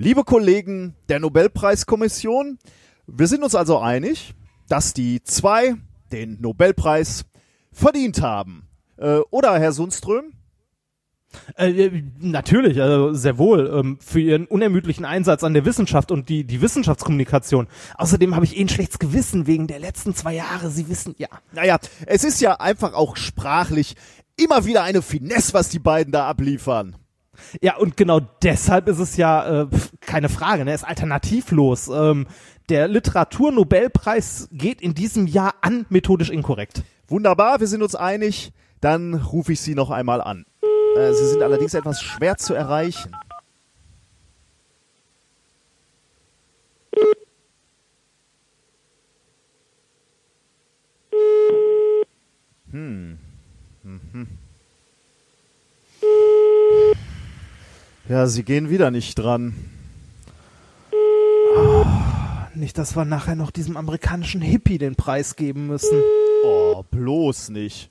Liebe Kollegen der Nobelpreiskommission, wir sind uns also einig, dass die zwei den Nobelpreis verdient haben. Äh, oder, Herr Sundström? Äh, natürlich, also sehr wohl, ähm, für ihren unermüdlichen Einsatz an der Wissenschaft und die, die Wissenschaftskommunikation. Außerdem habe ich eh ein schlechtes Gewissen wegen der letzten zwei Jahre, Sie wissen, ja. Naja, es ist ja einfach auch sprachlich immer wieder eine Finesse, was die beiden da abliefern. Ja, und genau deshalb ist es ja äh, keine Frage, ne? ist alternativlos. Ähm, der Literaturnobelpreis geht in diesem Jahr an methodisch inkorrekt. Wunderbar, wir sind uns einig. Dann rufe ich Sie noch einmal an. Äh, Sie sind allerdings etwas schwer zu erreichen. Hm. Mhm. Ja, Sie gehen wieder nicht dran. Oh, nicht, dass wir nachher noch diesem amerikanischen Hippie den Preis geben müssen. Oh, bloß nicht.